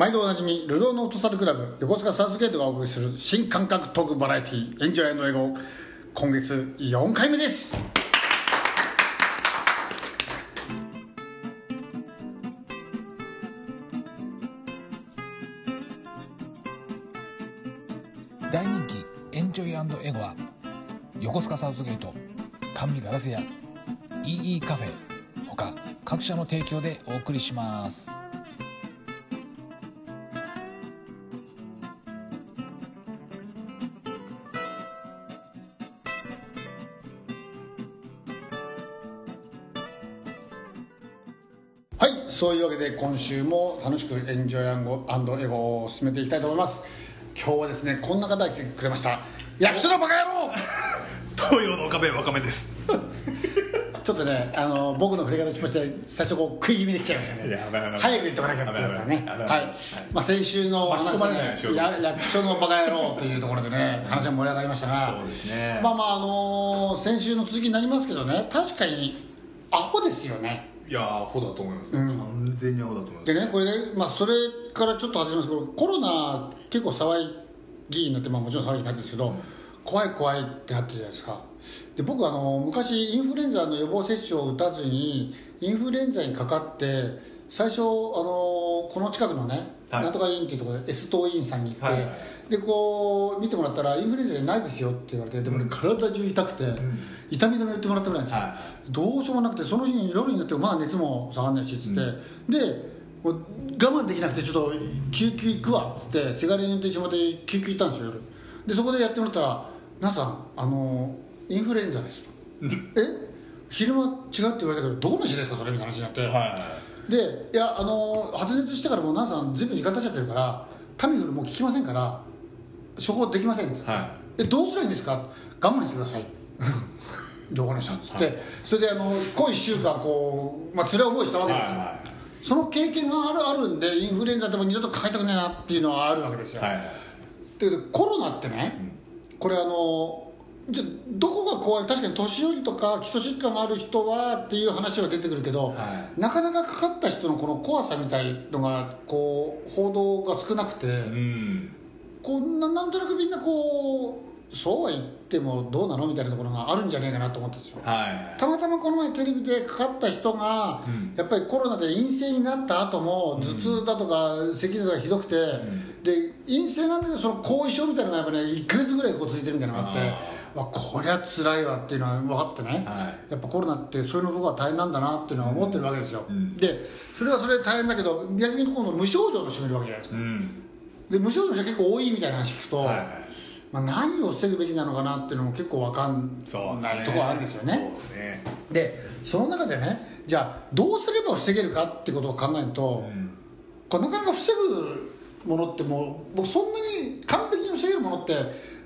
毎度おなじみルローのフットサルクラブ横須賀サウスゲートがお送りする新感覚トークバラエティーエンジョイの英語今月4回目です。大人気エンジョイエゴは横須賀サウスゲート甘味ガラス屋 EE カフェ他各社の提供でお送りします。そういうわけで今週も楽しくエンジョイエゴを進めていきたいと思います。今日はですねこんな方が来てくれました。役所のバカ野郎！東洋の岡部若めです。ちょっとねあの僕の振り方しまして最初こう食い気味で来ちゃいましたね。早く言っとかなきゃない危ない。はい。まあ先週の話でねや役所のバカ野郎というところでね話が盛り上がりましたがそうですね。まあまああの先週の続きになりますけどね確かにアホですよねいやアホだと思います、完全にアホだと思います。でねこれね、まあ、それからちょっと始めます。けどコロナ結構騒ぎになって、まあ、もちろん騒ぎになってるんですけど、怖い怖いってなってるじゃないですか。で僕あの昔インフルエンザの予防接種を打たずにインフルエンザにかかって最初あのこの近くのね、はい。なんとか医院っていうところで S 党医院さんに行って、はいはいでこう見てもらったらインフルエンザじゃないですよって言われてでもね体中痛くて、痛み止め打ってもらってもらうんですよ、はどうしようもなくてその日に夜になってもまあ熱も下がんないしっつって、で我慢できなくてちょっと救急行くわっつってせがれに運転してもらって救急行ったんですよ夜。でそこでやってもらったら「皆さんあのインフルエンザです」と「え？昼間違うって言われたけどどこの市ですかそれ」みたいな話になって、はいでいやあの発熱してからもうナンさんずいぶん時間経っちゃってるからタミフルもう効きませんから処方できませんはえどうすればいいんですか？我慢してください。どこにしたっつって、それであのこう1週間こう、まあ辛い思いしたわけですよ、はいはその経験があるあるんでインフルエンザでも二度とかかりたくないなっていうのはあるわけですよ、はい。だけどコロナってね、これあのじゃどこが怖い？確かに年寄りとか基礎疾患がある人はっていう話は出てくるけど、はなかなかかかった人のこの怖さみたいのがこう報道が少なくて、うんこうななんとなくみんなこうそうは言ってもどうなのみたいなところがあるんじゃねえかなと思ったんですよ。はい。たまたまこの前テレビでかかった人が、うん。やっぱりコロナで陰性になった後も頭痛だとか咳だとかひどくて、で陰性なんだけどその後遺症みたいなのがやっぱね1か月ぐらいこう続いてるみたいなのがあってわこりゃ辛いわっていうのは分かってね、はやっぱコロナってそういうのとこが大変なんだなっていうのは思ってるわけですよ、うん。でそれはそれで大変だけど逆に今度無症状の人もいるわけじゃないですか、うんで無症状の人結構多いみたいな話聞くと、はいはい。まあ、何を防ぐべきなのかなっていうのも結構分かんないところがあるんですよね。ですね。でその中でねじゃあどうすれば防げるかってことを考えると、うん。なかなか防ぐものってもう僕そんなに完璧に防げるものって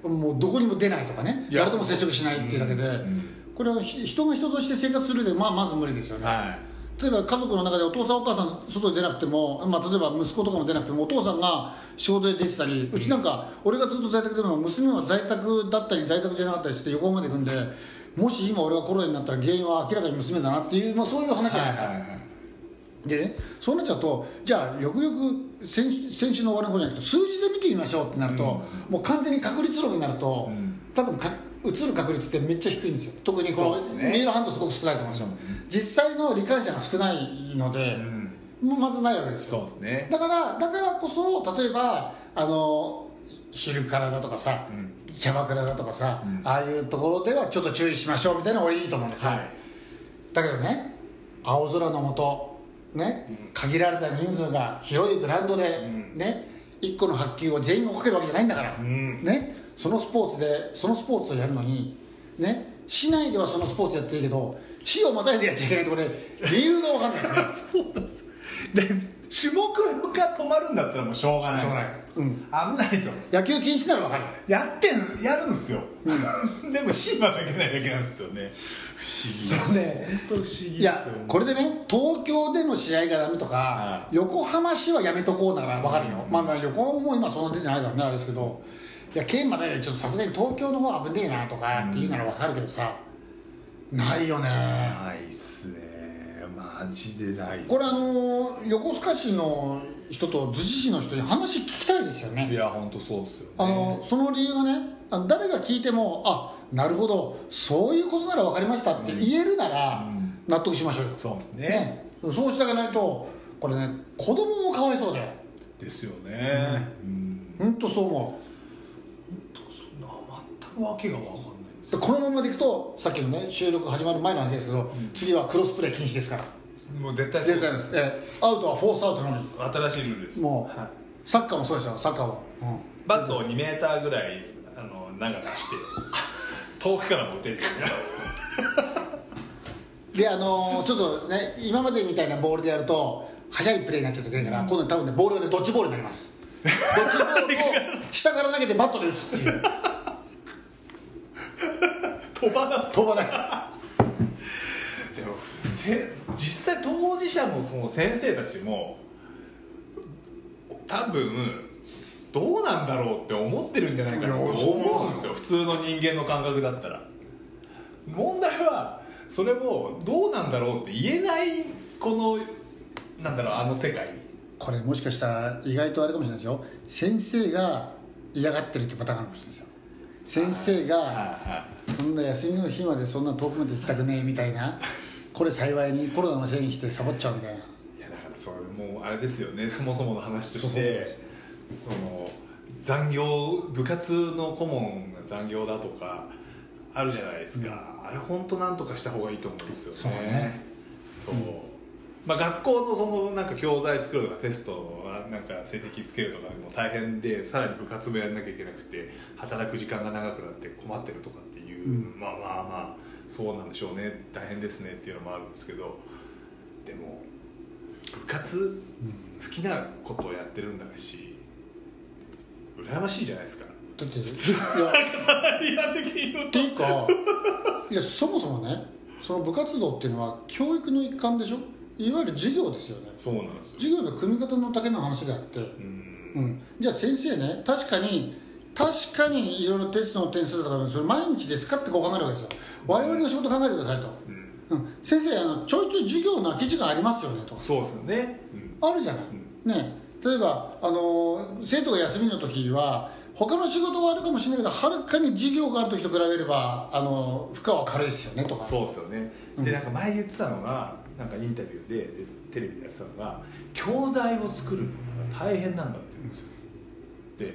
もうどこにも出ないとかね。誰とも接触しないっていうだけで、んこれはひ人が人として生活するで、まあ、まず無理ですよね、は例えば家族の中でお父さんお母さん外に出なくても、まあ、例えば息子とかも出なくてもお父さんが仕事で出てたりうちなんか俺がずっと在宅でも娘は在宅だったり在宅じゃなかったりして横浜まで行くんでもし今俺がコロナになったら原因は明らかに娘だなっていう、まあ、そういう話じゃないですか、はいはいはい。でねそうなっちゃうとじゃあよくよく先先週の終わりの方じゃなくて数字で見てみましょうってなると、もう完全に確率論になると、ん。多分か移る確率ってめっちゃ低いんですよ。特にこうですね。メール反応すごく少ないと思うんですよ、実際の罹患者が少ないので、もうまずないわけですよ。そうですね。だからだからこそ例えばあの昼からだとかさ、キャバクラだとかさ、ああいうところではちょっと注意しましょうみたいな俺いいと思うんですよ、はい。だけどね青空の下ね、限られた人数が広いグラウンドで、ね1個の発球を全員がかけるわけじゃないんだから、ん。ね、そのスポーツでそのスポーツをやるのに、ね、市内ではそのスポーツやっていいけど市をまたいでやっちゃいけないところで理由が分かんないですね。そうなんです。で種目が止まるんだったらもうしょうがないしょうがない。うん。危ないと。野球禁止なら分かる。やってんやるんですよ、でもシーマだけないだけなんですよね。不思議そうね。本当不思議ですよいやこれでね東京での試合がダメとか、は横浜市はやめとこうなら分かるよ、まあ、まあ横浜も今そんな出てないからねあれですけどいや県までちょっとさすがに東京の方は危ねえなとかっていうなら分かるけどさ。ないよね。ないっすね。マジでないです。これあの横須賀市の人と逗子市の人に話聞きたいですよね。いや本当そうっすよね。あのその理由がね誰が聞いてもあなるほどそういうことなら分かりましたって言えるならうん。納得しましょうよ、そうですね。ね。そうしてあげないとこれね子供もかわいそうだよ。ですよね。うん。本当そう思そんな全くわけが分かんないんでこのままでいくとさっきのね収録始まる前の話ですけど、次はクロスプレー禁止ですから。もう絶対そう。絶対です、ええ。アウトはフォースアウトのみ新しいルールです。もうはい。サッカーもそうですよサッカーも、うん。バットを2メーターぐらいあの長くして遠くからも打てる であのーちょっとね今までみたいなボールでやると速いプレーになっちゃうといけないから、今度多分ねボールがねドッジボールになります。ドッジボールを下から投げてバットで打つっていう 飛ばな飛ばない。でもせ実際当事者のその先生たちも多分どうなんだろうって思ってるんじゃないかなと思うんですよ。普通の人間の感覚だったら。問題はそれもどうなんだろうって言えないこのなんだろうあの世界に。これもしかしたら意外とあれかもしれないですよ。先生が嫌がってるってパターンがあるかもしれないですよ先生がはそんな休みの日までそんな遠くまで行きたくねえみたいなこれ幸いにコロナのせいにしてサボっちゃうみたいな。いやだからそれもうあれですよねそもそもの話としそうてその残業部活の顧問が残業だとかあるじゃないですか、あれ本当なんとかした方がいいと思うんですよね。そうね。そうまあ、学校のそのなんか教材作るとかテストはなんか成績つけるとかも大変でさらに部活もやらなきゃいけなくて働く時間が長くなって困ってるとかっていう、うん。まあまあまあそうなんでしょうね。大変ですねっていうのもあるんですけどでも部活好きなことをやってるんだし羨ましいじゃないですか。だっていやサラリーマン的に言うとっていうかいやそもそもねその部活動っていうのは教育の一環でしょいわゆる授業ですよね。そうなんですよ。授業の組み方のだけの話であって、うん。うん、じゃあ先生ね確かに確かにいろいろテストの点数とかそれ毎日ですかってこう考えるわけですよ。我々の仕事考えてくださいと、うん。うん、先生あのちょいちょい授業の空き時間ありますよねとか。そうですよね、うん。あるじゃない、ね例えばあの生徒が休みの時は他の仕事はあるかもしれないけどはるかに授業がある時と比べればあの負荷は軽いですよねとか。そうですよね、うんでなんか前言ってたのがなんかインタビューででテレビでやってたのが教材を作るのが大変なんだって言うんですよ。で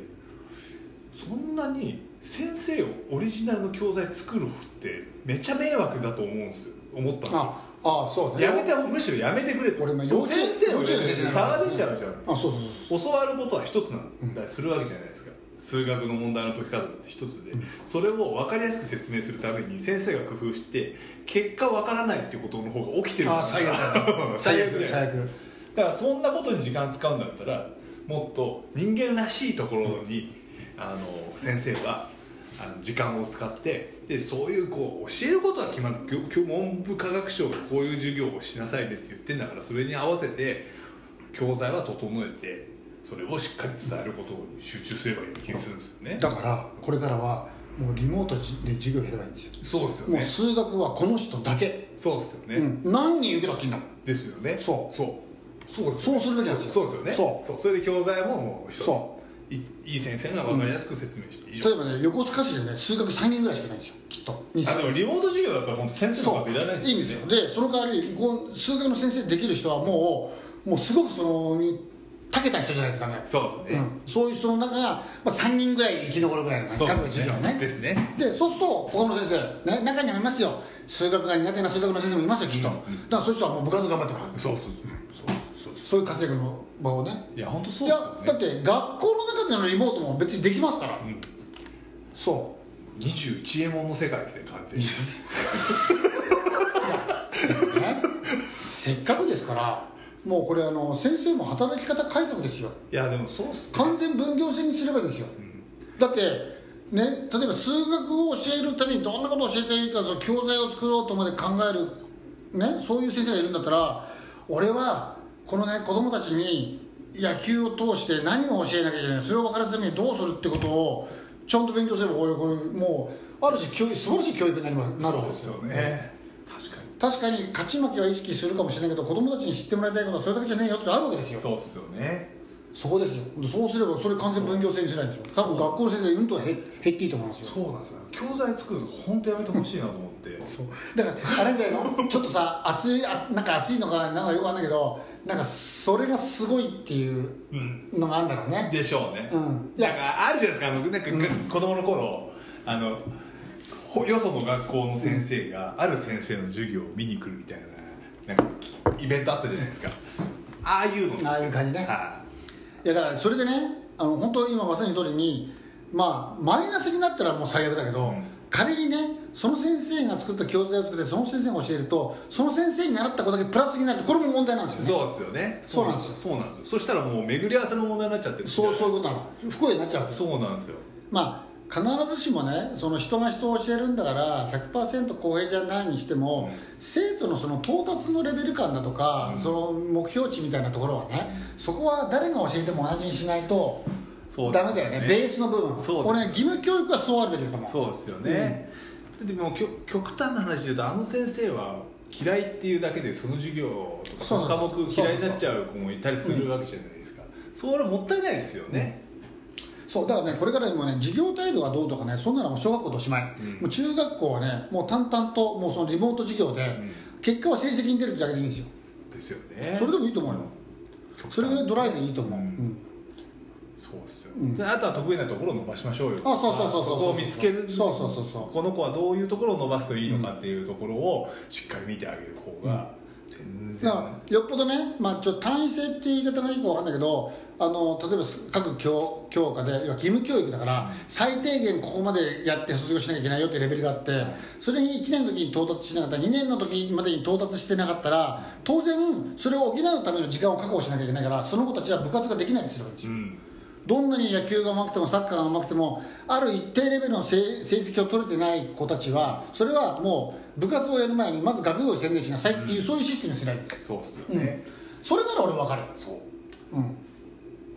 そんなに先生をオリジナルの教材作るってめっちゃ迷惑だと思うんですよ。思ったんですよ。ああそうね。やめてむしろやめてくれと。俺先生の先生差が出ちゃうじゃん。あそうそうそう。教わることは一つなんだりするわけじゃないですか、数学の問題の解き方だって一つで、それを分かりやすく説明するために先生が工夫して結果分からないっていうことの方が起きてる。あ最悪 最悪最悪だからそんなことに時間使うんだったらもっと人間らしいところに、あの先生はあの時間を使ってでそういうこう教えることは決まって文部科学省がこういう授業をしなさいねって言ってんだからそれに合わせて教材は整えてそれをしっかり伝えることに集中すればいい気がするんですよね。だからこれからはもうリモートで授業やればいいんですよ。そうですよね。もう数学はこの人だけ、そうですよね、うん、何人受けたっていいんだもんですよね。そう。そう。そうですそうするべきなんですよ。そうですよね。そう。そう。それで教材ももう一つ。そいいい先生が分かりやすく説明して以上、例えばね横須賀市でね数学3人ぐらいしかいないんですよきっと。あでもリモート授業だったら本当先生の数いらないですよね。いいんですよ。でその代わりこう数学の先生できる人はもうもうすごくそのに長けた人じゃないとダメ。そうですね、うん、そういう人の中が、まあ、3人ぐらい生き残るぐらいの数の授業ね。ですね。でそうすると他の先生、ね、中にはいますよ。数学が苦手な数学の先生もいますよきっと、うんうんだからそういう人はもう部活頑張ってもらう。そうそうそう。そういう活躍の場をね。いや本当そいうですよね。やだって学校の中でのリモートも別にできますから、ん。そ21円もの世界ですね完全に。う、ね、せっかくですからもうこれあの先生も働き方改革ですよ。いやでもそうっすね。完全分業制にすればいいんですよ、だってね例えば数学を教えるためにどんなことを教えていいか教材を作ろうとまで考えるねそういう先生がいるんだったら俺はこのね子供たちに野球を通して何を教えなきゃいけないそれを分からせるためにどうするってことをちゃんと勉強すればこういうこういうもうある種教育素晴らしい教育になりまなるわけでよ。そうですすよね確かに勝ち負けは意識するかもしれないけど子供たちに知ってもらいたいことはそれだけじゃねえよってあるわけですよ。そうっすよね。そこですよそうすればそれ完全分業制にしないんですよ。多分学校の先生うんと減減っていいと思いますよ。そうなんですよ。教材作るの本当やめてほしいなと思って。そう。だからあれじゃないの？ちょっとさ熱いあなんか熱いのかなんかよくわかんないけどなんかそれがすごいっていううんのがあるんだろうね。でしょうね、うん。いや。なんかあるじゃないですか。あのなんか、うん。子供の頃あのほよその学校の先生がある先生の授業を見に来るみたいななんかイベントあったじゃないですか。ああいうの。ですよああいう感じね。はい。やだからそれでねあの本当今まさに通りにまあマイナスになったらもう最悪だけど、うん。仮にねその先生が作った教材を作ってその先生が教えるとその先生に習ったことだけプラスになるってこれも問題なんですよね。そうですよね。そうなんですよ。そうなんですよ。そしたらもう巡り合わせの問題になっちゃってるそうそういうことなの。不幸になっちゃうそうなんですよ。まあ必ずしもねその人が人を教えるんだから100%公平じゃないにしても、生徒のその到達のレベル感だとか、その目標値みたいなところはねそこは誰が教えても同じにしないとダメだよね。ベースの部分そうです。俺ね義務教育はそうあるべきだと思う。そうですよね、でもきょ極端な話で言うとあの先生は嫌いっていうだけでその授業とかその科目嫌いになっちゃう子もいたりするわけじゃないですか。それはもったいないですよね、そうだからねこれからもね授業態度がどうとかねそんなのはもう小学校とおしまい、うん。もう中学校はねもう淡々ともうそのリモート授業で、結果は成績に出るだけでいいんですよ。ですよね。それでもいいと思うよ。それぐらいドライでいいと思う、うん。うん。そうですよ、うん。であとは得意なところを伸ばしましょうよあそうそうそうそうこを見つけるそうそうそうそう。この子はどういうところを伸ばすといいのかっていうところをしっかり見てあげる方がだからよっぽどね、まあ、ちょっと単位制っていう言い方がいいかわかんないけどあの例えば各教教科で要は義務教育だから最低限ここまでやって卒業しなきゃいけないよっていうレベルがあってそれに1年の時に到達しなかったら2年の時までに到達してなかったら当然それを補うための時間を確保しなきゃいけないからその子たちは部活ができないんですようんどんなに野球が上手くてもサッカーが上手くてもある一定レベルの成成績を取れてない子たちはそれはもう部活をやる前にまず学業を専念しなさいっていう、そういうシステムにすればい。いんですよそうですようん。ね、それなら俺分かる。そう。うん。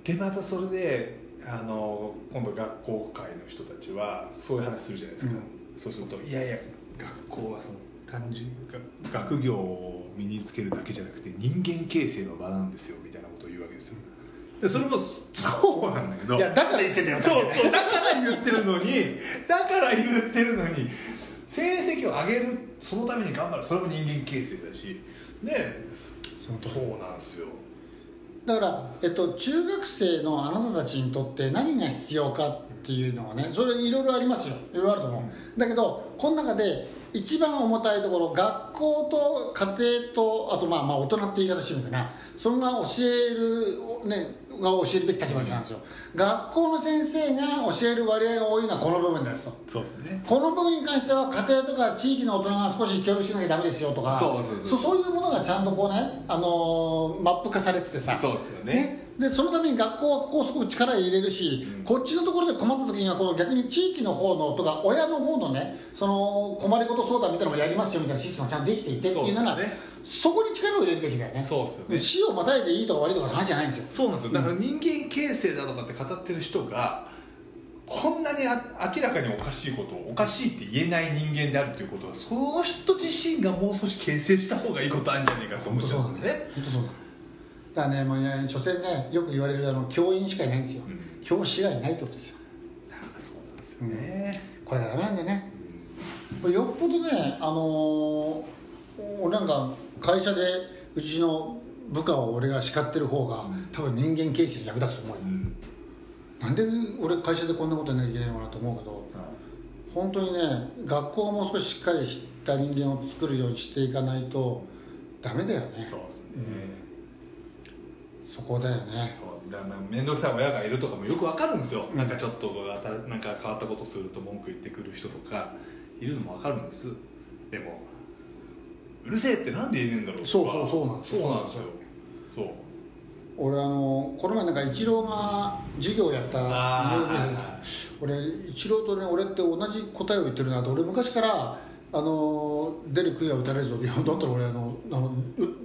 でまたそれであの今度学校会の人たちはそういう話するじゃないですか、そうするといやいや学校はその単純が学業を身につけるだけじゃなくて人間形成の場なんですよみでそれもそうなんだけど。いやだから言ってんだよ。そうそうだから言ってるのにだから言ってるのに成績を上げるそのために頑張る。それも人間形成だし。ね。そのそうなんですよだから、えっと、中学生のあなたたちにとって何が必要かっていうのはねそれいろいろありますよ。いろいろあると思う、だけどこの中で一番重たいところ学校と家庭とあとまあまあ大人って言い方してるんだな。それが教えるねが教えるべき立場なんですよ。学校の先生が教える割合が多いのはこの部分ですと。そうですね。この部分に関しては家庭とか地域の大人が少し協力しなきゃダメですよとか。そうそうそうそう。いうものがちゃんとこうね、あのーマップ化されててさ。そうですよね。でそのために学校はここをすごく力入れるし、こっちのところで困った時にはこの逆に地域の方のとか親の方のねその困りごと相談みたいなのもやりますよみたいなシステムがちゃんとできていてっていうのはそうですよねそこに力を入れるべきだよね。そうですよね。死をまたいでいいとか悪いとかの話じゃないんですよ。そうなんですよ。だから人間形成だとかって語ってる人がこんなにあ明らかにおかしいことをおかしいって言えない人間であるということはその人自身がもう少し形成した方がいいことあるんじゃないかと思っちゃうんですよね。本当そうだだからねもうね所詮ねよく言われるあの教員しかいないんですよ、うん教師がいないってことですよ。だからそうなんですよね、これがダメなんだよね。これよっぽどねあのー俺なんか会社でうちの部下を俺が叱ってる方が多分人間形成に役立つと思うよ。うん。なんで俺会社でこんなことやんなきゃいけないのかなと思うけど本当にね学校がもう少ししっかりした人間を作るようにしていかないとダメだよね。そうですね、そこだよね。そう。だから面倒くさい親がいるとかもよくわかるんですよ、なんかちょっと新なんか変わったことすると文句言ってくる人とかいるのもわかるんです。でもうるせえってなんで言えねえんだろうとか。そうそうそうなんですよ。そうなんですよ。そう。俺あのこの前なんかイチローが授業をやった俺イチローとね俺って同じ答えを言ってるなと俺昔からあの出る杭は打たれるぞ。いやだったら俺あのあのう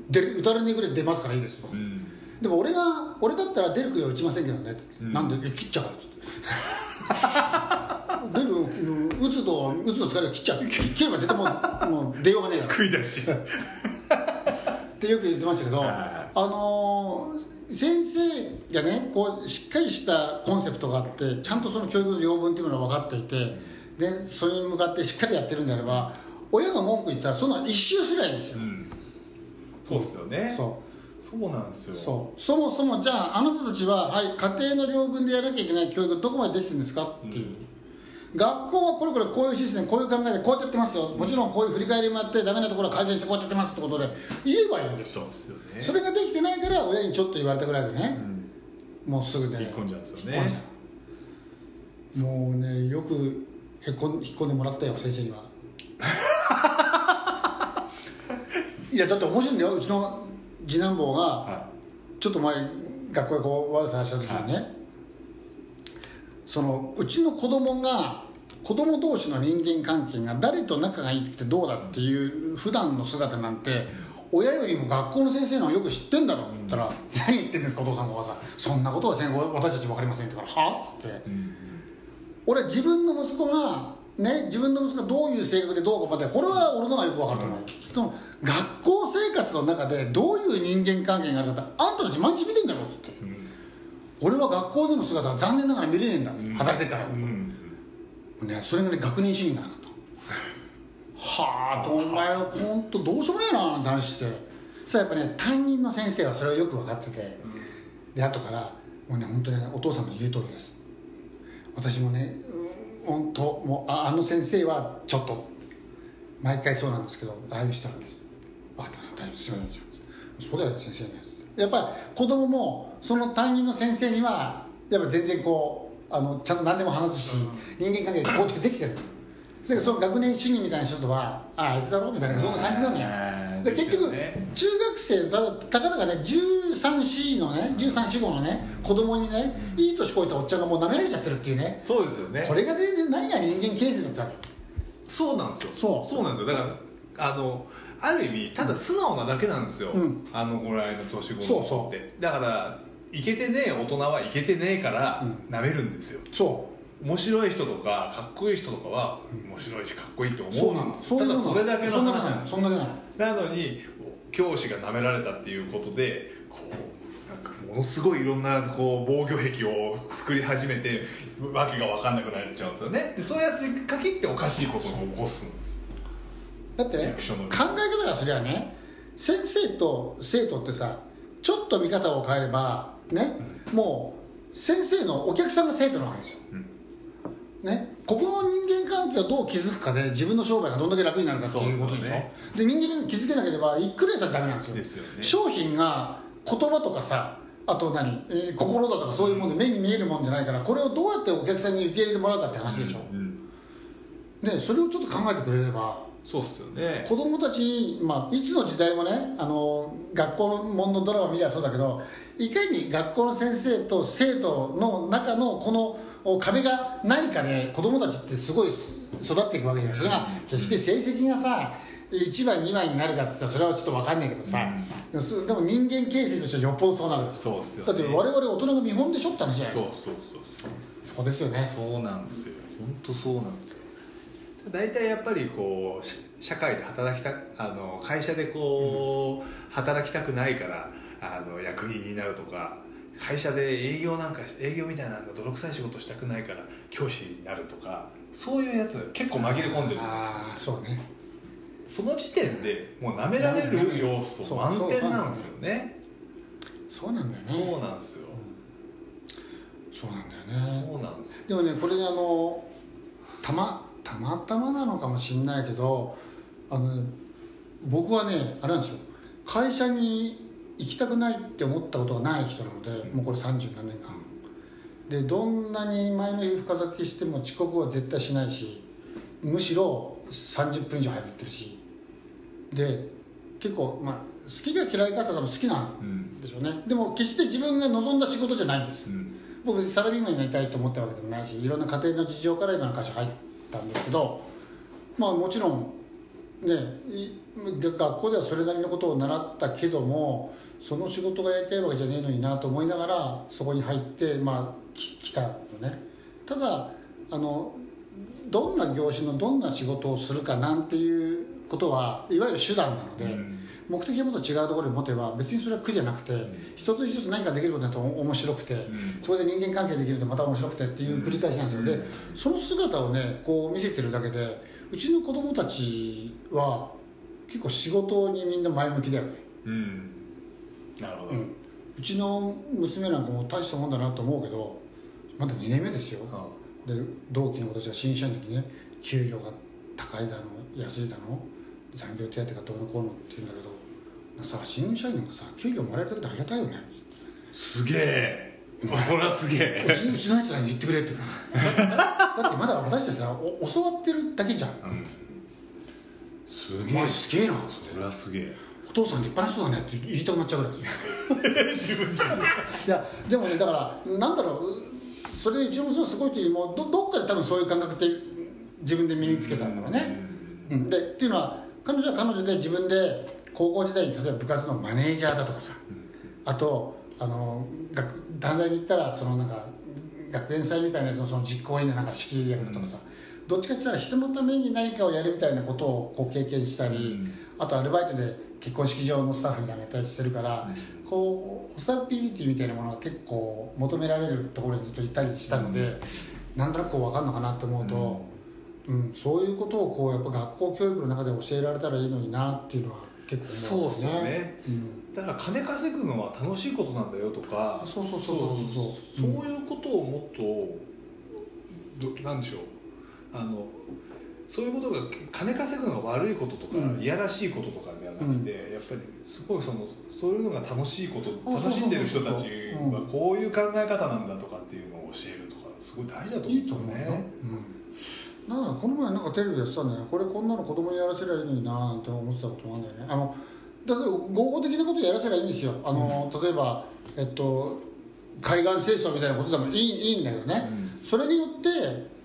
出る打たれねえぐらい出ますからいいですと、うん。でも俺が俺だったら出る杭は打ちませんけどね。って、うんなんでえ切っちゃうからって 出るうん打つと打つと疲れを切っちゃう。切れば絶対もうもう出ようがねえから。食い出し。ってよく言ってましたけど、はい。あのー先生がねこうしっかりしたコンセプトがあってちゃんとその教育の要分っていうのが分かっていてでそれに向かってしっかりやってるんであれば親が文句言ったらそんな一周すりゃいいんですよ、うん。そうっすよね。そそうなんですよ。うそう。そもそもじゃああなたたちは、はい、家庭の領分でやらなきゃいけない教育どこまでできてるんですか？っていう、学校はこれこれこういうシステムこういう考えでこうやってやってますよ。もちろんこういう振り返りもやってダメなところは改善してこうやってやってますってことで言えばいいんですよ。そうですよね。それができてないから親にちょっと言われたぐらいでね、もうすぐで。引っ込んじゃうんですよね。もうねよくへこん引っ込んでもらったよ先生には。いやだって面白いんだよ。うちの次男坊がはちょっと前学校でこう悪さした時にね、そのうちの子供が子供同士の人間関係が誰と仲がいいってどうだっていう普段の姿なんて親よりも学校の先生の方がよく知ってんだろって言ったら「何言ってんですかお父さんお母さん。そんなことは先生私たち分かりません」って言うから「はっ?」つって、俺は自分の息子がね自分の息子がどういう性格でどうかまでこれは俺の方がよく分かると思う、でも学校生活の中でどういう人間関係があるかってあんたたち毎日見てんだろっつって、俺は学校での姿は残念ながら見れねえんだ、働いてるから、うん。ね、それがね学年主義がなかったはあとお前は本当どうしようもねえなって話してさあやっぱね担任の先生はそれをよく分かってて、で後からもうね本当にねお父さんの言う通りです。私もねうん本当もうああの先生はちょっと毎回そうなんですけどああいう人なんです。分かってます大丈夫すいません。ですそうだよね先生ね。やっぱり子供もその担任の先生にはやっぱ全然こうあのちゃんと何でも話すし、人間関係構築できてる。だからその学年主義みたいな人とはああいつだろみたいなそんな感じなのよ。あーで結局、中学生たたかだかね 13C のね1345のね子供にねいい年こいたおっちゃんがもう舐められちゃってるっていうね。そうですよね。これがね何が人間形成だったわけ？そうなんですよ。そう。そうなんですよ。だからあのある意味ただ素直なだけなんですよ、うん。あのぐらいの年頃そうそう。の子ってだからイケてねえ大人はいけてねえからう舐めるんですよ、そ面白い人とかかっこいい人とかは面白いしかっこいいってう。そうなの思うんですただそれだけの話。なんですそんなだけなのなのに教師が舐められたっていうことでこうなんかものすごいいろんなこう防御壁を作り始めてわけが分かんなくなっちゃうんですよね。でそういうやつに限っておかしいことを起こすんですよだってね考え方がすりゃね先生と生徒ってさちょっと見方を変えればね、もう先生のお客さんが生徒なわけですよ、ね、ここの人間関係をどう築くかで自分の商売がどんだけ楽になるかっていうことでしょ。ね。で人間関係築けなければいくらやったらダメなんですよ。ですよね。商品が言葉とかさあと何、えー心だとかそういうもんで目に見えるもんじゃないからこれをどうやってお客さんに受け入れてもらうかって話でしょ、うん。でそれをちょっと考えてくれればそうっすよね。子供たちに、まあ、いつの時代もねあの学校のものドラマ見りゃそうだけどいかに学校の先生と生徒の中のこのお壁がないかで子供たちってすごい育っていくわけじゃないそれが決して成績がさ1番2番になるかって言ったらそれはちょっと分かんないけどさ、でもそでも人間形成としてはよっぽどそうなるそうっすよね。だって我々大人が見本でしょって話じゃないですか。そうそうそうそう。そうですよね。そうなんですよ。本当そうなんですよ大体やっぱりこうし社会で働きたあの会社でこう働きたくないからあの役人になるとか会社で営業なんか営業みたいな泥臭い仕事したくないから教師になるとかそういうやつ結構紛れ込んでるじゃないですか。そうね。その時点でもう舐められる要素満点なんですよね。そうなんだよね。そうなんですよ。そうなんだよね。そうなんですよ。でもねこれねあのたまたまたまなのかもしれないけどあのね僕はねあれなんですよ。会社に行きたくないって思ったことがない人なのでもうこれ30何年間。でどんなに前の日深酒しても遅刻は絶対しないしむしろ30分以上早く行ってるし。で結構まあ好きが嫌いかさ多分好きなんでしょうね。でも決して自分が望んだ仕事じゃないんです。うん。僕サラリーマンになりたいと思ったわけでもないしいろんな家庭の事情から今の会社入ったんですけどまあもちろんね学校ではそれなりのことを習ったけどもその仕事がやりたいわけじゃねえのになと思いながらそこに入ってまあ来たのね。ただあのどんな業種のどんな仕事をするかなんていうことはいわゆる手段なので、うん。目的がもっと違うところに持てば別にそれは苦じゃなくて、一つ一つ何かできることだと面白くて、ん。そこで人間関係できるとまた面白くてっていう繰り返しなんですよ、でその姿をねこう見せてるだけでうちの子供たちは結構仕事にみんな前向きだよね、うん。なるほど、うん、うちの娘なんかも大したもんだなと思うけどまだ2年目ですよ、あで同期の子たちが新社員の時ね給料が高いだの安いだの残業手当がどうのこうのって言うんだけどさ新社員なんかさ給料もらえるだけでありがたいよね。すげえ。あそれはすげえ。うちうちのやつらに言ってくれって。だってまだ私たちさお教わってるだけじゃん、すお前すげえなっつって。それはすげえ。お父さん立派な人だねって言いたくなっちゃうぐらいですよ。いやでもねだからなんだろうそれでうちの娘はすごいっていうもどどっかで多分そういう感覚って自分で身につけたんだろうね、うん、でっていうのは彼女は彼女で自分で高校時代に例えば部活のマネージャーだとかさ、あとあの学短大に行ったらそのなんか学園祭みたいなやつのその実行委員のなんか仕切り役だとかさ、どっちかって言ったら人のために何かをやるみたいなことをこう経験したり、うん。あとアルバイトで結婚式場のスタッフみたいなのやったりしてるから、こうホスタビリティみたいなものが結構求められるところにずっといたりしたので、なんとなくこう分かるのかなって思うと、うんそういうことをこうやっぱ学校教育の中で教えられたらいいのになっていうのは結構思そうっすよね。うん。だから金稼ぐのは楽しいことなんだよとかあそうそうそうそう。そうそういうことをもっとどなんでしょう。あのそういうことが金稼ぐのが悪いこととか、うん。いやらしいこととかではなくて、やっぱりすごいそのそういうのが楽しいことあ楽しんでる人たちはこういう考え方なんだとかっていうのを教えるとかすごい大事だと思うんいいですよと思うよ、ね。うん、なんかこの前なんかテレビでやってたんだよこれこんなの子供にやらせりゃいいのになーなんて思ってたこともあるんだよね。あのだって合法的なことやらせりゃいいんですよ。あの、例えばえっと海岸清掃みたいなことでもいいいいんだよね、それによって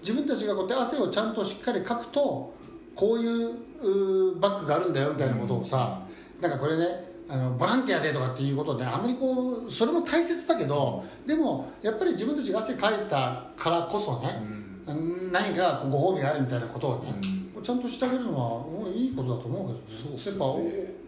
自分たちがこうやって汗をちゃんとしっかりかくとこういうバッグがあるんだよみたいなことをさ、なんかこれねあのボランティアでとかっていうことであんまりこうそれも大切だけどでもやっぱり自分たちが汗かいたからこそね、何かご褒美があるみたいなことをね、ちゃんとしてあげるのはもういいことだと思うけどね。そうっすやっぱ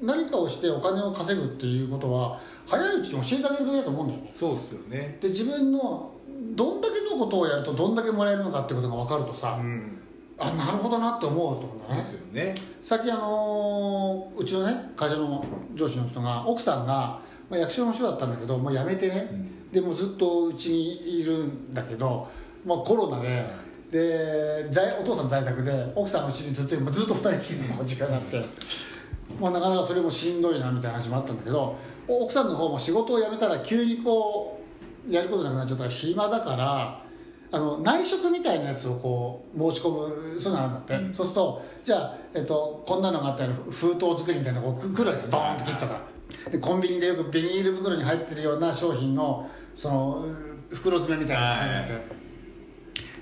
何かをしてお金を稼ぐっていうことは早いうちに教えてあげるべきだと思うんだよね。そうっすよね。で自分のどんだけのことをやるとどんだけもらえるのかってことが分かるとさ、うん。あなるほどなって思うと思うんだね。ですよね。さっきあのーうちのね会社の上司の人が奥さんが、まあ、役所の人だったんだけどもう辞めてね、でもうずっとうちにいるんだけど、まあ、コロナでで在お父さん在宅で奥さんのうちにずっとずっと二人きりの時間があって、まあ、なかなかそれもしんどいなみたいな話もあったんだけど奥さんの方も仕事を辞めたら急にこうやることなくなっちゃったら暇だからあの内職みたいなやつをこう申し込むそういうのあるんだって、そうするとじゃあ、えっと、こんなのがあったら封筒作りみたいなのう来るわけですよドーンと切ったから。でコンビニでよくビニール袋に入ってるような商品のそのう袋詰めみたいなのがあるんだって、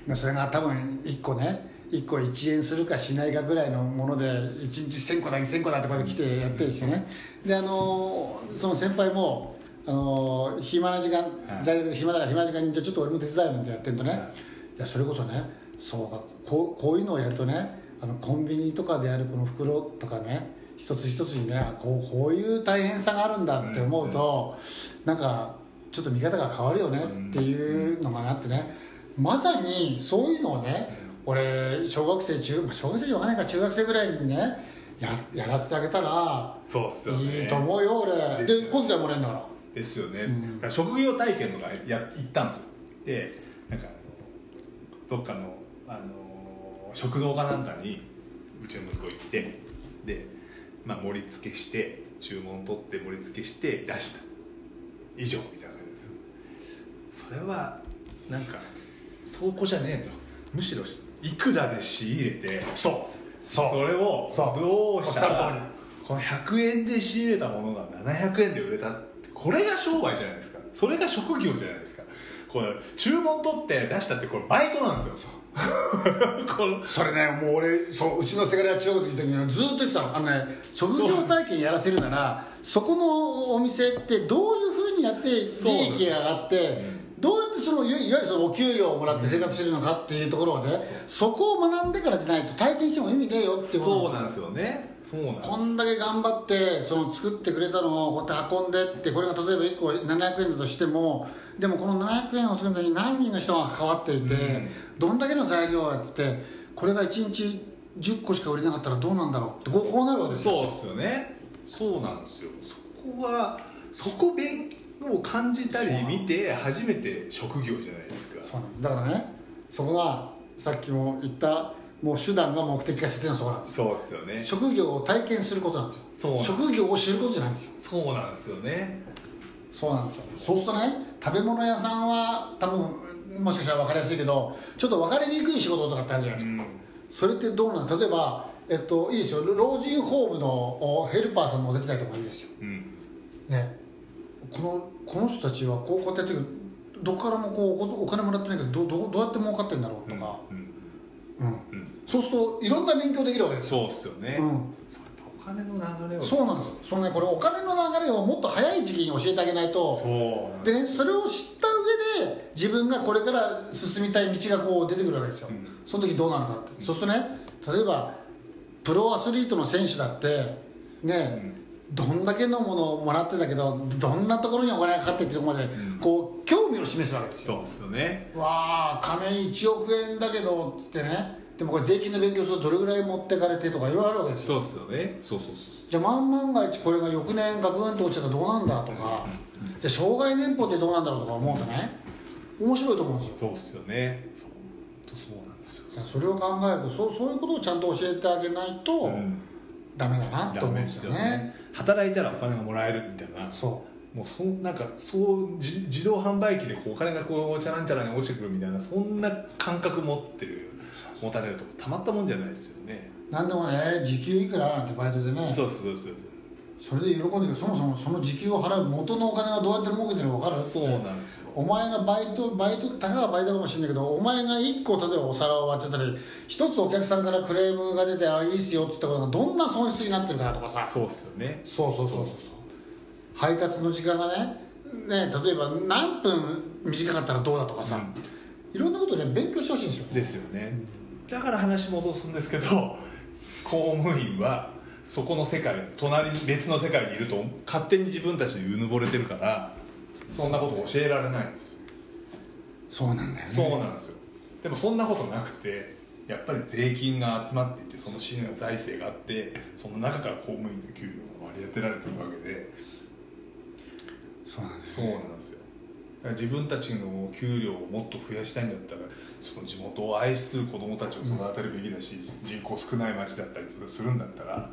まあそれが多分1個ね1個1円するかしないかぐらいのもので1日1000個だ2000個だってこうやって来てやったりしてね。であのーその先輩もあのー暇な時間はい。在宅で暇だから暇な時間にじゃあちょっと俺も手伝いなんてやってるとね、い、やそれこそねそうかこうこういうのをやるとねあのコンビニとかでやるこの袋とかね一つ一つにねあこうこういう大変さがあるんだって思うと、なんかちょっと見方が変わるよねっていうのがなってねまさにそういうのをね俺小学生中、まあ、小学生じゃないから中学生ぐらいにねややらせてあげたらそうっすよね。いいと思うよ俺。で小遣いもらえるんだから。ですよね、うん。だから職業体験とかや行ったんですよ。でなんかどっかのあの食堂かなんかにうちの息子行ってで、まあ、盛り付けして注文取って盛り付けして出した。以上みたいな感じですよ。それはなんか倉庫じゃねえと。むしろいくらで仕入れてそう。そう。それをどうしたらこの100円で仕入れたものが700円で売れたってこれが商売じゃないですか。それが職業じゃないですか。これ注文取って出したってこれバイトなんですよ。そ れねもう俺そううちのせがれは中国にいた時にずっと言ってたの。あのね職業体験やらせるならそこのお店ってどういうふうにやって利益が上がってどうやってそのいわゆるそのお給料をもらって生活してるのかっていうところをね、そこを学んでからじゃないと体験しても意味ねえよってことそうなんですよね。そうなんこんだけ頑張ってその作ってくれたのをこうやって運んでってこれが例えば1個700円だとしてもでもこの700円を作るのに何人の人が関わっていて、うん。どんだけの材料をやっててこれが1日10個しか売れなかったらどうなんだろうってこうこうなるわけですよ。そうですよね。そうなんですよ。そこはそこ勉を感じたり見て初めて職業じゃないですか。そうなんです。だからねそこがさっきも言ったもう手段が目的化してるのはそこなんですよ。そうですよね。職業を体験することなんですよ。そう職業を知ることじゃないんですよ。そうなんですよね。そうなんですよ。そうするとね食べ物屋さんは多分もしかしたら分かりやすいけどちょっと分かりにくい仕事とかってあるじゃないですか、それってどうなの？例えば、えっと、いいですよ。老人ホームのおヘルパーさんのお手伝いとかもいいですよ、うん。ね、このこの人たちはこうこうやってやってるどこからもこうおお金もらってないけどどどどうやって儲かってるんだろうとか、うんうんそうするといろんな勉強できるわけですよ。そうですよね、うん。そうやっぱお金の流れを。そうなんです。よそのねこれお金の流れをもっと早い時期に教えてあげないと。そうでねそれを知った上で自分がこれから進みたい道がこう出てくるわけですよ、うん。その時どうなるかって、そうするとね例えばプロアスリートの選手だってね、どんだけのものをもらってたけどどんなところにお金がかかってってところまで、ん。こう興味を示すわけですよ。そうですよね。わあ金1億円だけどってね。でもこれ税金の勉強するとどれぐらい持ってかれてとかいろいろあるわけですよ。そうですよね。そうそうそうじゃあ万万が一これが翌年ガクンと落ちたらどうなんだとか、じゃあ障害年俸ってどうなんだろうとか思うとね。面白いと思うんですよ。そうですよね。そう。なんですよ。それを考えるとそうそういうことをちゃんと教えてあげないとうん。ダメだなと思うんですよね働いたらお金がもらえるみたいな。そもうそんなんかそうじ自動販売機でこうお金がこうチャランチャランに落ちてくるみたいなそんな感覚持ってる持たれるとたまったもんじゃないですよね。う何でもね時給いくらなんてバイトでね。そうそうそうそれで喜んでる。けどそもそもその時給を払う元のお金はどうやって儲けてるのか分かるそうなんですよ。お前がバイトバイトたかがバイトかもしれないけどお前が1個例えばお皿を割っちゃったり一つお客さんからクレームが出てあいいっすよって言ったことがどんな損失になってるかとかさ。そうですよね。そうそうそうそうそう。配達の時間がねね例えば何分短かったらどうだとかさ、いろんなことね勉強してほしいんですよ。ねですよね。だから話戻すんですけど公務員はそこの世界隣に別の世界にいると勝手に自分たちでうぬぼれてるからそんなこと教えられないんです。よそうなんだよね。そうなんですよ。でもそんなことなくてやっぱり税金が集まっていてその市の財政があってその中から公務員の給料が割り当てられてるわけで。そうなんですそうなんですよ。自分たちの給料をもっと増やしたいんだったらその地元を愛する子どもたちを育てるべきだし、人口少ない町だったりするんだったら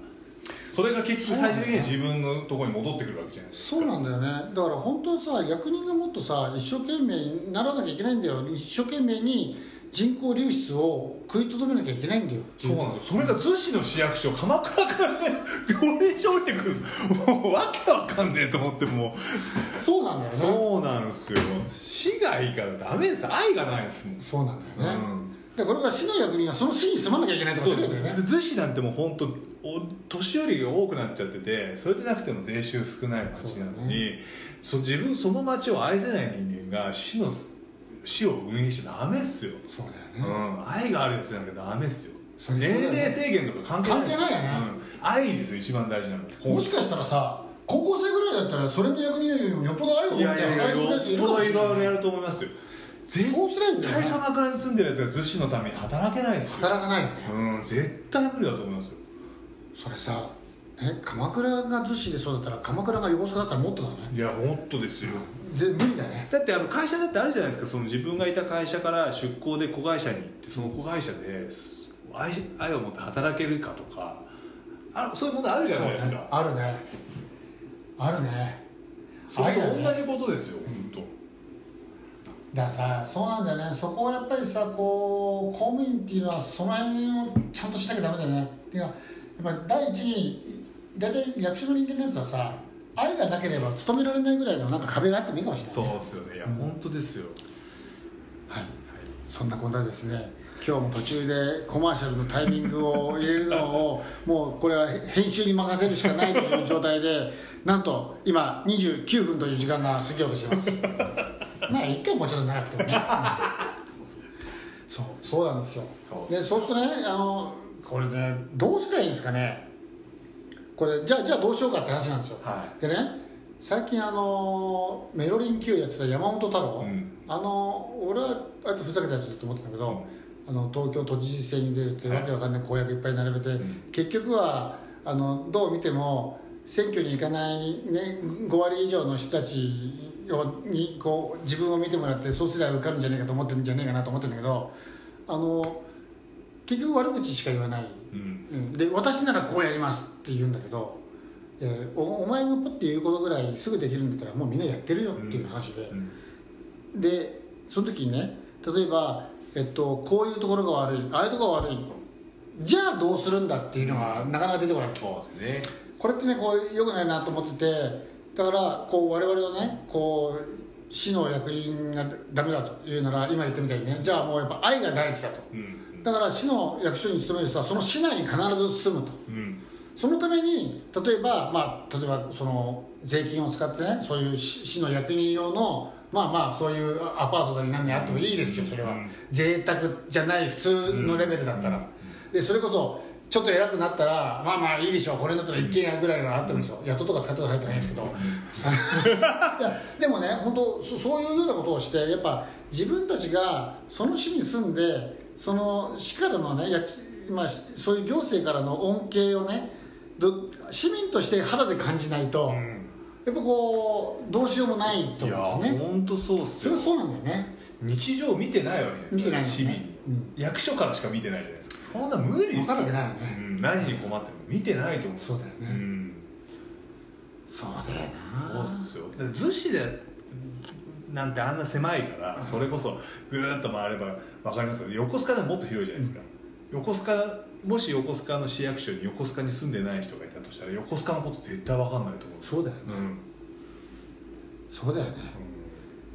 それが結局最終的には自分のところに戻ってくるわけじゃないですかそうなんだよね。だから本当はさ役人がもっとさ一生懸命にならなきゃいけないんだよ。一生懸命に人口流出を食いとどめなきゃいけないんだよ。そうなんですよ。それが逗子の市役所鎌倉からね病院所降りてくるんです。もうわけわかんねえと思ってもう。そうなんだよね。そうなんですよ。市外からダメです。愛がないですもん。そうなんだよね、うんでこれが市の役人はその市に住まなきゃいけないとかよね。逗子なんてもう本当お年寄りが多くなっちゃっててそれでなくても税収少ない町なのにそう、自分その町を愛せない人間が市の市を運営しちゃダメっすよ、そうだうよね、ん、愛があるやつじゃなきゃダメっすよ。年齢制限とか関係ない関係ないよね。うん、愛ですよ一番大事なの。もしかしたらさ高校生ぐらいだったらそれの役人よりもよっぽど愛を持っていやいやいや働いてくれるやついよっぽどいろいろやると思いますよ絶対ね。鎌倉に住んでるやつが逗子のために働けないですよ。働かないよね。うん絶対無理だと思いますよ。それさね鎌倉が逗子でそうだったら鎌倉が横須賀だったらもっとだね。いやもっとですよ。ぜ無理だね。だってあの会社だってあるじゃないですか。その自分がいた会社から出向で子会社に行ってその子会社です愛愛を持って働けるかとか。あそういうものあるじゃないですそうね。かあるね。あるね。それと同じことですよ。本だからさそうなんだよね。そこはやっぱりさこう公務員っていうのはその辺をちゃんとしなきゃダメだよね。っていうのはやっぱり第一に大体役所の人間のやつはさ愛がなければ勤められないぐらいのなんか壁があってもいいかもしれ当ない、ね、そうですよね。いや本当ですよ。はい、そんなこんなですね今日も途中でコマーシャルのタイミングを入れるのを もうこれは編集に任せるしかないという状態でなんと今29分という時間が過ぎようとしていますまあ一回もうちょっと長くてもね。そうそうなんですよ。そうでそうするとねあのこれねどうすりゃいいんですかね。これじゃあじゃあどうしようかって話なんですよ、はでね最近あのメロリン級やってた山本太郎、うん。あの俺はあとふざけたやつだと思ってたけど、あの東京都知事選に出るってわけわかんない公約いっぱい並べて、ん。結局はあのどう見ても選挙に行かない、ね、5割以上の人たちをにこう自分を見てもらってそうすれば受かるんじゃねえかと思ってるんじゃねえかなと思ってるんだけどあの結局悪口しか言わない、うん。うん。で私ならこうやりますって言うんだけどいやおお前のポッて言うことぐらいすぐできるんだったらもうみんなやってるよっていう話で。うん。でその時にね例えば、えっと、こういうところが悪いああいうところが悪いじゃあどうするんだっていうのがなかなか出てこない。そうですね。これってねこう良くないなと思っててだからこう我々はねこう市の役員がダメだというなら今言ったみたいにねじゃあもうやっぱ愛が第一だと。うん。だから市の役所に勤める人はその市内に必ず住むと。うん。そのために例えば、まあ、例えばその税金を使ってねそういう市市の役人用のまあまあそういうアパートに何にあってもいいですよそれは、うん。贅沢じゃない普通のレベルだったら、でそれこそちょっと偉くなったらまあまあいいでしょう。これだったら一軒家ぐらいはあってもいいですよ、雇とか使ってくださいってないんですけど、いやでもね本当そそういうようなことをしてやっぱ自分たちがその市に住んでその市からのねやき、まあ、そういう行政からの恩恵をねど市民として肌で感じないと、やっぱこうどうしようもないと思うんですよね本当そうっすよ。それはそうなんだよね。日常見てないわけじゃないですか、ね市民、役所からしか見てないじゃないですか。そんな無理ですよ。分かるわけないよね。うん、何に困ってるの見てないと思うそうだよね。ん、そうだよそうなっすよ。逗子でなんてあんな狭いからそれこそぐるっと回れば分かりますよ。横須賀でももっと広いじゃないですか、横須賀もし横須賀の市役所に横須賀に住んでない人がいたとしたら横須賀のこと絶対分かんないと思うんです。そうだよね。うん。そうだよね。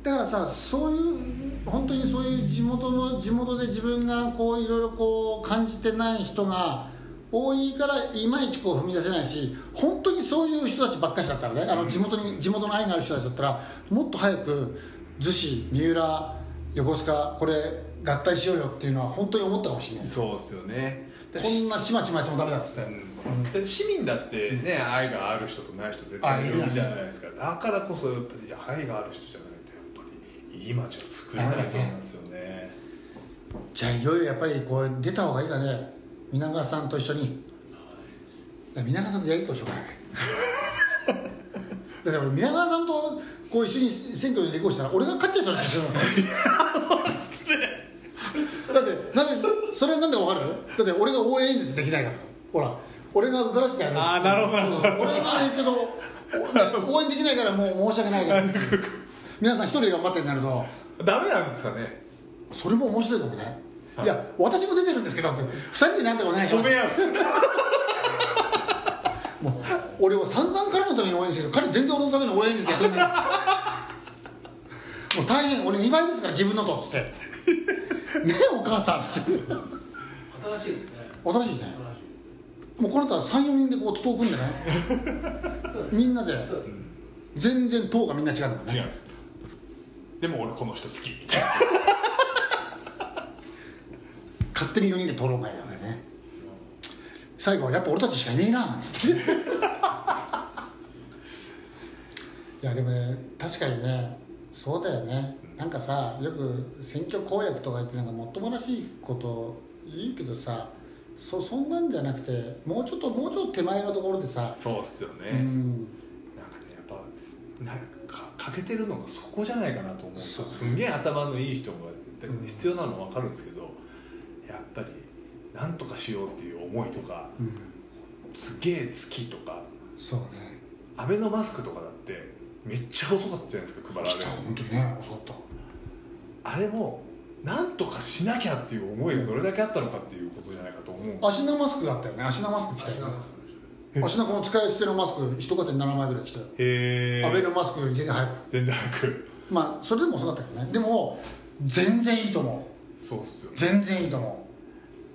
だからさそういう本当にそういう地元の地元で自分がこういろいろこう感じてない人が多いからいまいちこう踏み出せないし本当にそういう人たちばっかしだったらねあの地元に地元の愛がある人たちだったらもっと早く逗子三浦横須賀これ合体しようよっていうのは本当に思ったかもしれない。そうっすよねこんなちまちましてもダメだっつって、で市民だってね、愛がある人とない人絶対いるじゃないですか。だからこそやっぱり愛がある人じゃないとやっぱりいい街を作れないと思いますよね。じゃあいよいよやっぱりこう出た方がいいかね。皆川さんと一緒に。皆川さんとやりとりしようかね。だって俺皆川さんとこう一緒に選挙に立候補したら俺が勝っちゃいそうなんですよだってなんでそれはなんでわかる？だって俺が応援演説できないから。ほら俺が受からせてやるあーなるほどなるほど。そう俺がねちょっと お応援できないからもう申し訳ないから 皆さん一人で頑張ってになると。ダメなんですかね？それも面白いかもね。い。や私も出てるんですけどって二人でなんとかお願いします。止め合う。もう俺は散々彼のために応援してる。けど彼全然俺のために応援してやってるんです。もう大変俺2倍ですから自分のとっつってねえお母さん新しいですね。新しい。ねもうこの後は34人でこう徒党組んでねみんなで。全然党がみんな違うんだ違う。でも俺この人好き。みたいな勝手に4人で討論会だからね。最後はやっぱ俺たちしかいねえななんつって。いやでもね確かにねそうだよね。なんかさよく選挙公約とか言ってなんかもっともらしいこと言うけどさそそんなんじゃなくてもうちょっともうちょっと手前のところでさ、そうっすよね、うん。なんかねやっぱなんか欠けてるのがそこじゃないかなと思う。すんげえ頭のいい人が必要なのは分かるんですけど、やっぱりなんとかしようっていう思いとかうん、すげえ好きとかそうね。アベノマスクとかだってめっちゃ遅かったじゃないですか配られる。本当にね遅かった。あれもなんとかしなきゃっていう思いがどれだけあったのかっていうことじゃないかと思う足長マスクがあったよね。足長マスク来たよね。足長この使い捨てのマスク一家庭7枚ぐらい来たよ。へえアベノマスクより全然早く全然早くまあそれでも遅かったけどね。でも全然いいと思そうっすよう全然いいと思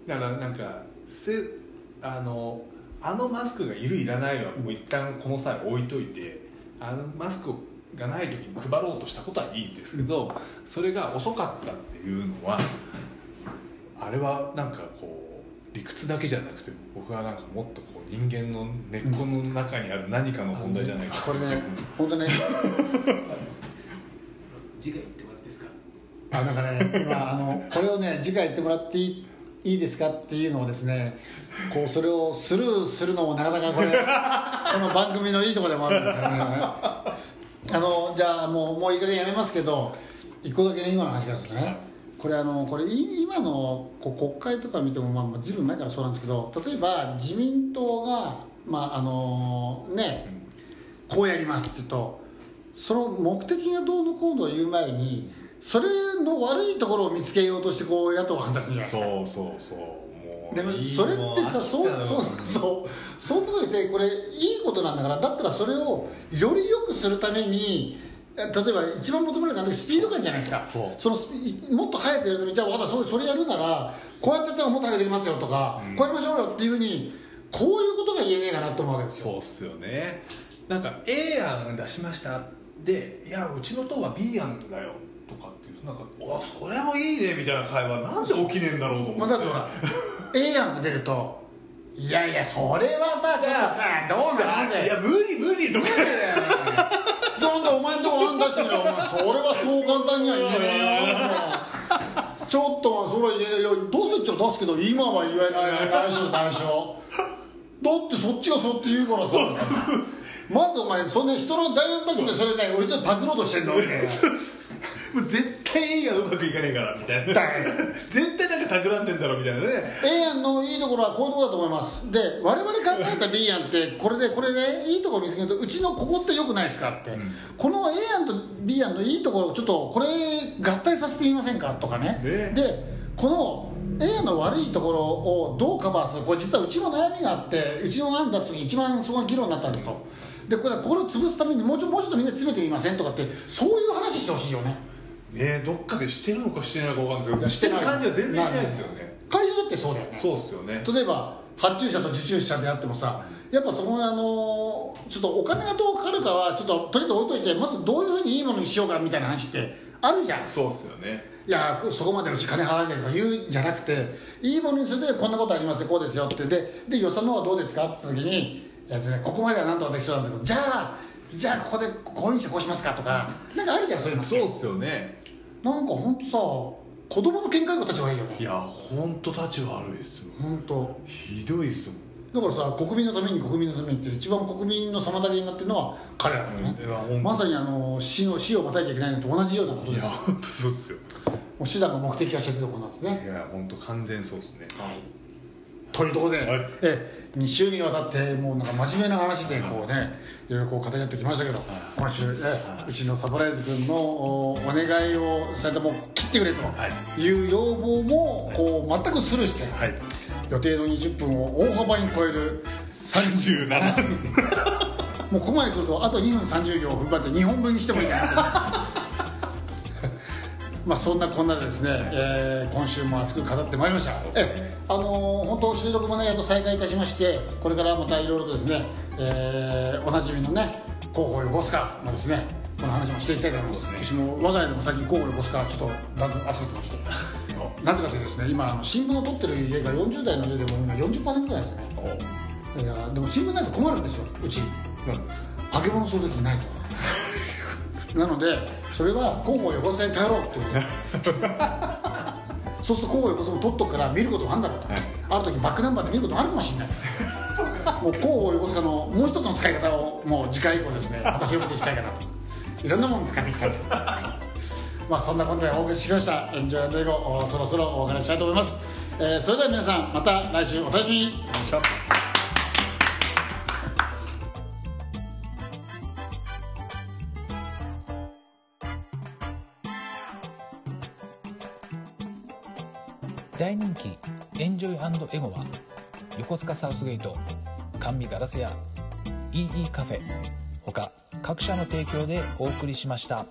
だからなんかせあのあのマスクがいるいらないはもう一旦この際置いといてあのマスクをがない時に配ろうとしたことはいいんですけどそれが遅かったっていうのはあれはなんかこう理屈だけじゃなくて僕はなんかもっとこう人間の根っこの中にある何かの問題じゃないかこれね本当ね。次回言ってもらっていいですか？あだからね今あのこれをね次回言ってもらっていい？いいですかっていうのをですねこうそれをスルーするのもなかなかこれ この番組のいいところでもあるんですよね。あのじゃあもうもういい加減やめますけど一個だけね今の話からすね。これあのこれ今のこう国会とか見てもまあずいぶん前からそうなんですけど例えば自民党がまああのねこうやりますって言うとその目的がどうのこうのを言う前にそれの悪いところを見つけようとしてこう野党が反対するじゃないですか。そうそうそう。もうでもそれってさそうそうそうそんなことしてこれいいことなんだからだったらそれをより良くするために例えば一番求められたのはスピード感じゃないですか。そう。のいもっと早くやるためにじゃあ分かったそれやるならこうやってやったらもっと早くできますよとか、こうやりましょうよっていうふうにこういうことが言えねえかなと思うわけですよ。そうっすよね。なんか A 案出しました。でいやうちの党は B 案だよとかっていうなんかわそれもいいねみたいな会話。なんで起きねえんだろうと思って、まあ、だってほら A 案が出ると。いやいやそれはさちょっとさどうなんでいや無理無理とか。なんでお前んとこ案出してみろお前。それはそう簡単には言えねえよ。ちょっとはそれは言えねえよ。どうせっちゃ出すけど今は言えないね内緒内緒だってそっちがそうって言うからさ。まずお前そんな人の大学たちがそれね俺ちょっとパクろうとしてんのみたいなもう絶対 A がうまくいかねえからみたいな。絶対なんか企んでんだろみたいなね。A 案のいいところはこういうところだと思います。で我々考えた B 案ってこれでこれでいいところ見つけるとうちのここってよくないですかって、この A 案と B 案のいいところをちょっとこれ合体させてみませんかとかね。ね。でこの A の悪いところをどうカバーするこれ実はうちも悩みがあってうちの案出す時に一番そこが議論になったんですと。でこれこれを潰すためにもうちょもうちょっとみんな詰めてみませんとかってそういう話してほしいよねねどっかでしてるのかしてないのか分かんないですけどしてる感じは全然しないですよね。会社だってそうだよね。そうっすよね。例えば発注者と受注者であってもさやっぱそこがあのちょっとお金がどうかかるかはちょっととりあえず置いといてまずどういうふうにいいものにしようかみたいな話ってあるじゃん。そうっすよね。いやそこまでうち金払わないとか言うんじゃなくていいものにするとこんなことありますよこうですよって。でで予算の方はどうですかって時に、えっとね、ここまではなんとかできそうなんだけどじゃあじゃあここでこういうふうにしてこうしますかとかなんかあるじゃんそういうのそうっすよね。なんか本当さ子供の見解子たちがいいよね。いや本当立ち悪いっすよ。本当ひどいっすもんだからさ国民のために国民のためにって一番国民の妨げになってるのは彼らだよね、いやほんと。まさにあの死の死をまたいちゃいけないのと同じようなこといです。よや本当そうっすよ。もう手段が目的化してるところなんですね。いや本当完全そうっすねというところで、はい。え2週にわたってもうなんか真面目な話でこうねい。ろいろこう語り合ってきましたけど。今週、えうちのサプライズ君のおお願いをされたもう切ってくれと。い。う要望もこう全くスルーして、はい。予定の20分を大幅に超える。37分。もうここまで来るとあと2分30秒踏ん張って2本分にしてもいいかなとまあそんなこんなでですね、えー今週も熱く語ってまいりました。えあのー本当収録もねやっと再開いたしましてこれからまたいろいろとですね、えーおなじみのね候補横須賀もですねこの話もしていきたいと思います。そうです私も我が家でも最近候補横須賀ちょっとだんだん集めてまして なぜかというとですね今新聞を取ってる家が40代の家でも今40%ぐらいですよね。だからでも新聞ないと困るんですようち。なんですか？揚げ物する時にないと。なのでそれは広報横須賀に頼ろうっていう。そうすると広報横須賀も取っとくから見ることもあるんだろうと、はい。ある時バックナンバーで見ることもあるかもしれない。もう広報横須賀のもう一つの使い方をもう次回以降ですね また広めていきたいかなと。いろんなものを使っていきたいと。まあそんなことでお送りしてきました「エンジョイ英語」そろそろお別れしたいと思います、えーそれでは皆さんまた来週お楽しみに大人気エンジョイエゴは横須賀サウスゲート甘味ガラス屋 EE カフェ他各社の提供でお送りしました。